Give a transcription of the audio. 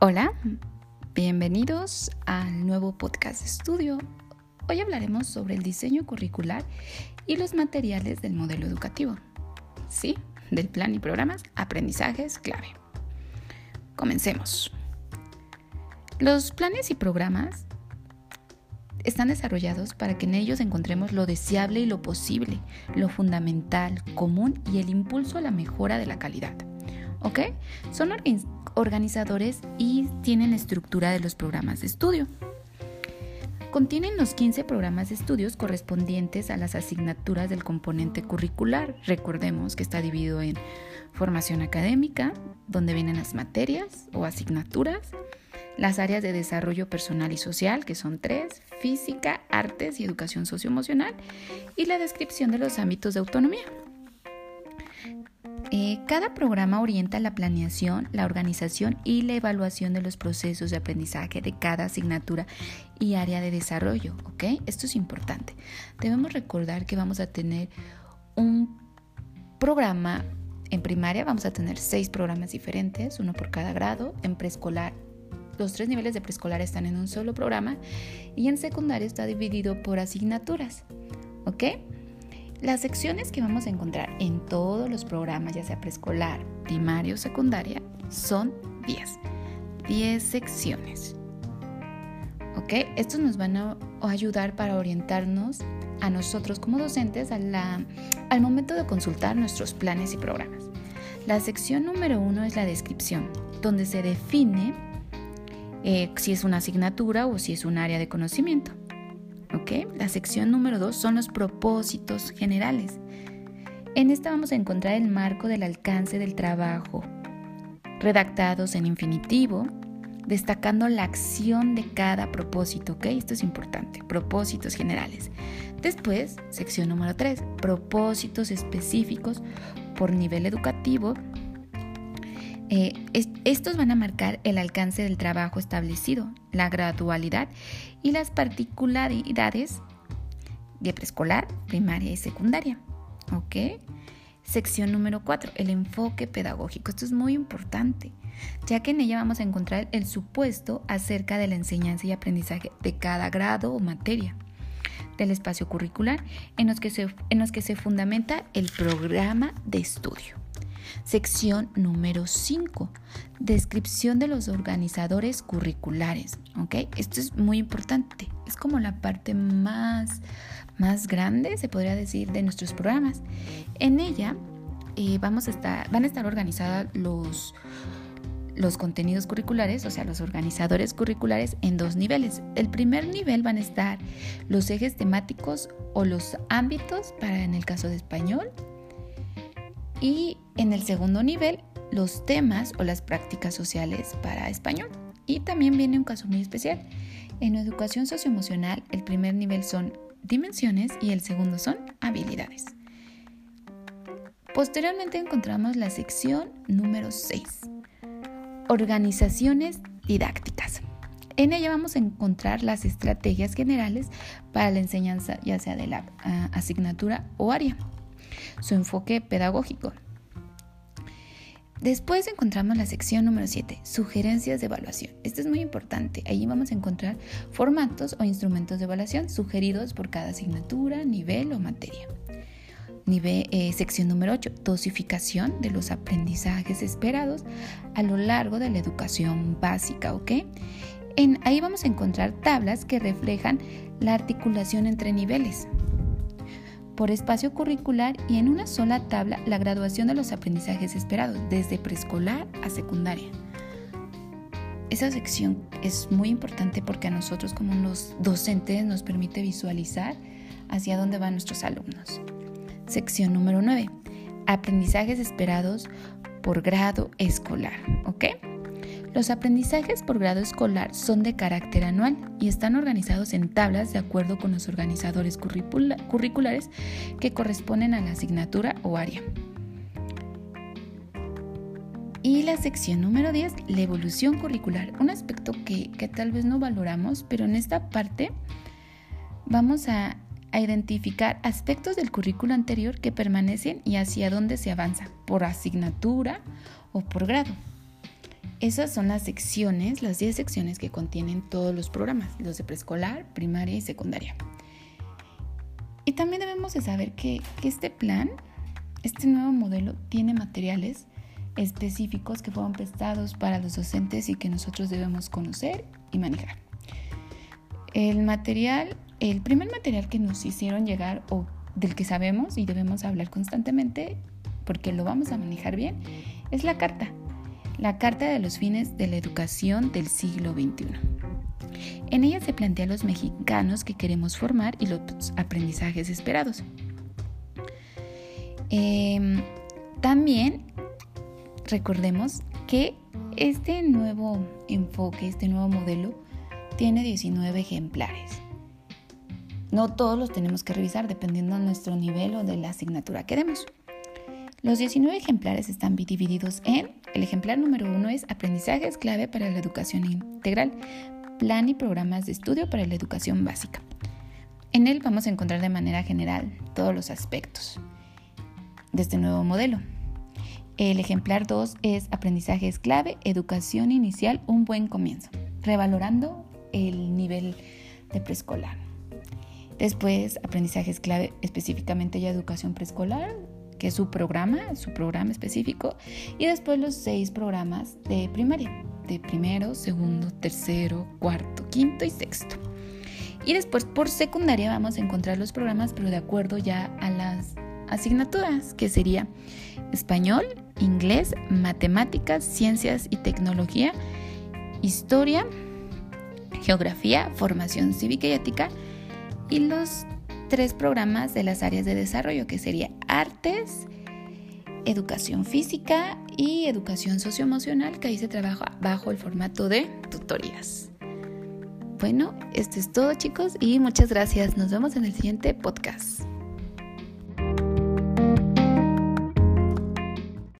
Hola, bienvenidos al nuevo podcast de estudio. Hoy hablaremos sobre el diseño curricular y los materiales del modelo educativo. Sí, del plan y programas, aprendizajes clave. Comencemos. Los planes y programas están desarrollados para que en ellos encontremos lo deseable y lo posible, lo fundamental, común y el impulso a la mejora de la calidad. ¿Ok? Son organizadores y tienen estructura de los programas de estudio. Contienen los 15 programas de estudios correspondientes a las asignaturas del componente curricular. Recordemos que está dividido en formación académica, donde vienen las materias o asignaturas, las áreas de desarrollo personal y social, que son tres, física, artes y educación socioemocional, y la descripción de los ámbitos de autonomía. Eh, cada programa orienta la planeación, la organización y la evaluación de los procesos de aprendizaje de cada asignatura y área de desarrollo. ¿ok? Esto es importante. Debemos recordar que vamos a tener un programa en primaria, vamos a tener seis programas diferentes, uno por cada grado. En preescolar, los tres niveles de preescolar están en un solo programa y en secundaria está dividido por asignaturas. ¿Ok? Las secciones que vamos a encontrar en todos los programas, ya sea preescolar, primario o secundaria, son 10. 10 secciones. ¿Ok? Estos nos van a ayudar para orientarnos a nosotros como docentes al momento de consultar nuestros planes y programas. La sección número uno es la descripción, donde se define eh, si es una asignatura o si es un área de conocimiento. La sección número 2 son los propósitos generales. En esta vamos a encontrar el marco del alcance del trabajo, redactados en infinitivo, destacando la acción de cada propósito, ¿ok? Esto es importante, propósitos generales. Después, sección número 3, propósitos específicos por nivel educativo. Eh, estos van a marcar el alcance del trabajo establecido, la gradualidad y las particularidades de preescolar, primaria y secundaria. ¿Ok? Sección número 4, el enfoque pedagógico. Esto es muy importante, ya que en ella vamos a encontrar el supuesto acerca de la enseñanza y aprendizaje de cada grado o materia del espacio curricular en los que se, en los que se fundamenta el programa de estudio. Sección número 5. Descripción de los organizadores curriculares. ¿ok? Esto es muy importante. Es como la parte más, más grande, se podría decir, de nuestros programas. En ella eh, vamos a estar, van a estar organizados los, los contenidos curriculares, o sea, los organizadores curriculares en dos niveles. El primer nivel van a estar los ejes temáticos o los ámbitos para en el caso de español y en el segundo nivel, los temas o las prácticas sociales para español. Y también viene un caso muy especial. En educación socioemocional, el primer nivel son dimensiones y el segundo son habilidades. Posteriormente encontramos la sección número 6, organizaciones didácticas. En ella vamos a encontrar las estrategias generales para la enseñanza, ya sea de la ah, asignatura o área su enfoque pedagógico. Después encontramos la sección número 7, sugerencias de evaluación. Esto es muy importante. Ahí vamos a encontrar formatos o instrumentos de evaluación sugeridos por cada asignatura, nivel o materia. Nivel, eh, sección número 8, dosificación de los aprendizajes esperados a lo largo de la educación básica. En, ahí vamos a encontrar tablas que reflejan la articulación entre niveles por espacio curricular y en una sola tabla la graduación de los aprendizajes esperados, desde preescolar a secundaria. Esa sección es muy importante porque a nosotros como los docentes nos permite visualizar hacia dónde van nuestros alumnos. Sección número 9. Aprendizajes esperados por grado escolar. ¿Ok? Los aprendizajes por grado escolar son de carácter anual y están organizados en tablas de acuerdo con los organizadores curriculares que corresponden a la asignatura o área. Y la sección número 10, la evolución curricular, un aspecto que, tal vez no valoramos, pero en esta parte vamos a, a identificar aspectos del currículo anterior que permanecen y hacia dónde se avanza, por asignatura o por grado. Esas son las secciones, las 10 secciones que contienen todos los programas, los de preescolar, primaria y secundaria. Y también debemos de saber que, que este plan, este nuevo modelo, tiene materiales específicos que fueron prestados para los docentes y que nosotros debemos conocer y manejar. El material, el primer material que nos hicieron llegar o del que sabemos y debemos hablar constantemente porque lo vamos a manejar bien, es la carta, la Carta de los Fines de la Educación del siglo XXI. En ella se plantea los mexicanos que queremos formar y los aprendizajes esperados. Em, también recordemos que este nuevo enfoque, este nuevo modelo, tiene 19 ejemplares. No todos los tenemos que revisar dependiendo de nuestro nivel o de la asignatura que demos. Los 19 ejemplares están divididos en, el ejemplar número uno es aprendizajes clave para la educación integral, plan y programas de estudio para la educación básica. En él vamos a encontrar de manera general todos los aspectos de este nuevo modelo. El ejemplar 2 es aprendizajes clave, educación inicial, un buen comienzo, revalorando el nivel de preescolar. Después, aprendizajes clave específicamente ya educación preescolar, que es su programa, su programa específico. Y después los seis programas de primaria, de primero, segundo, tercero, cuarto, quinto y sexto. Y después por secundaria vamos a encontrar los programas, pero de acuerdo ya a las asignaturas, que sería español, inglés, matemáticas, ciencias y tecnología, historia, geografía, formación cívica y ética y los tres programas de las áreas de desarrollo que sería artes, educación física y educación socioemocional que ahí se trabaja bajo el formato de tutorías. Bueno, esto es todo chicos y muchas gracias. Nos vemos en el siguiente podcast.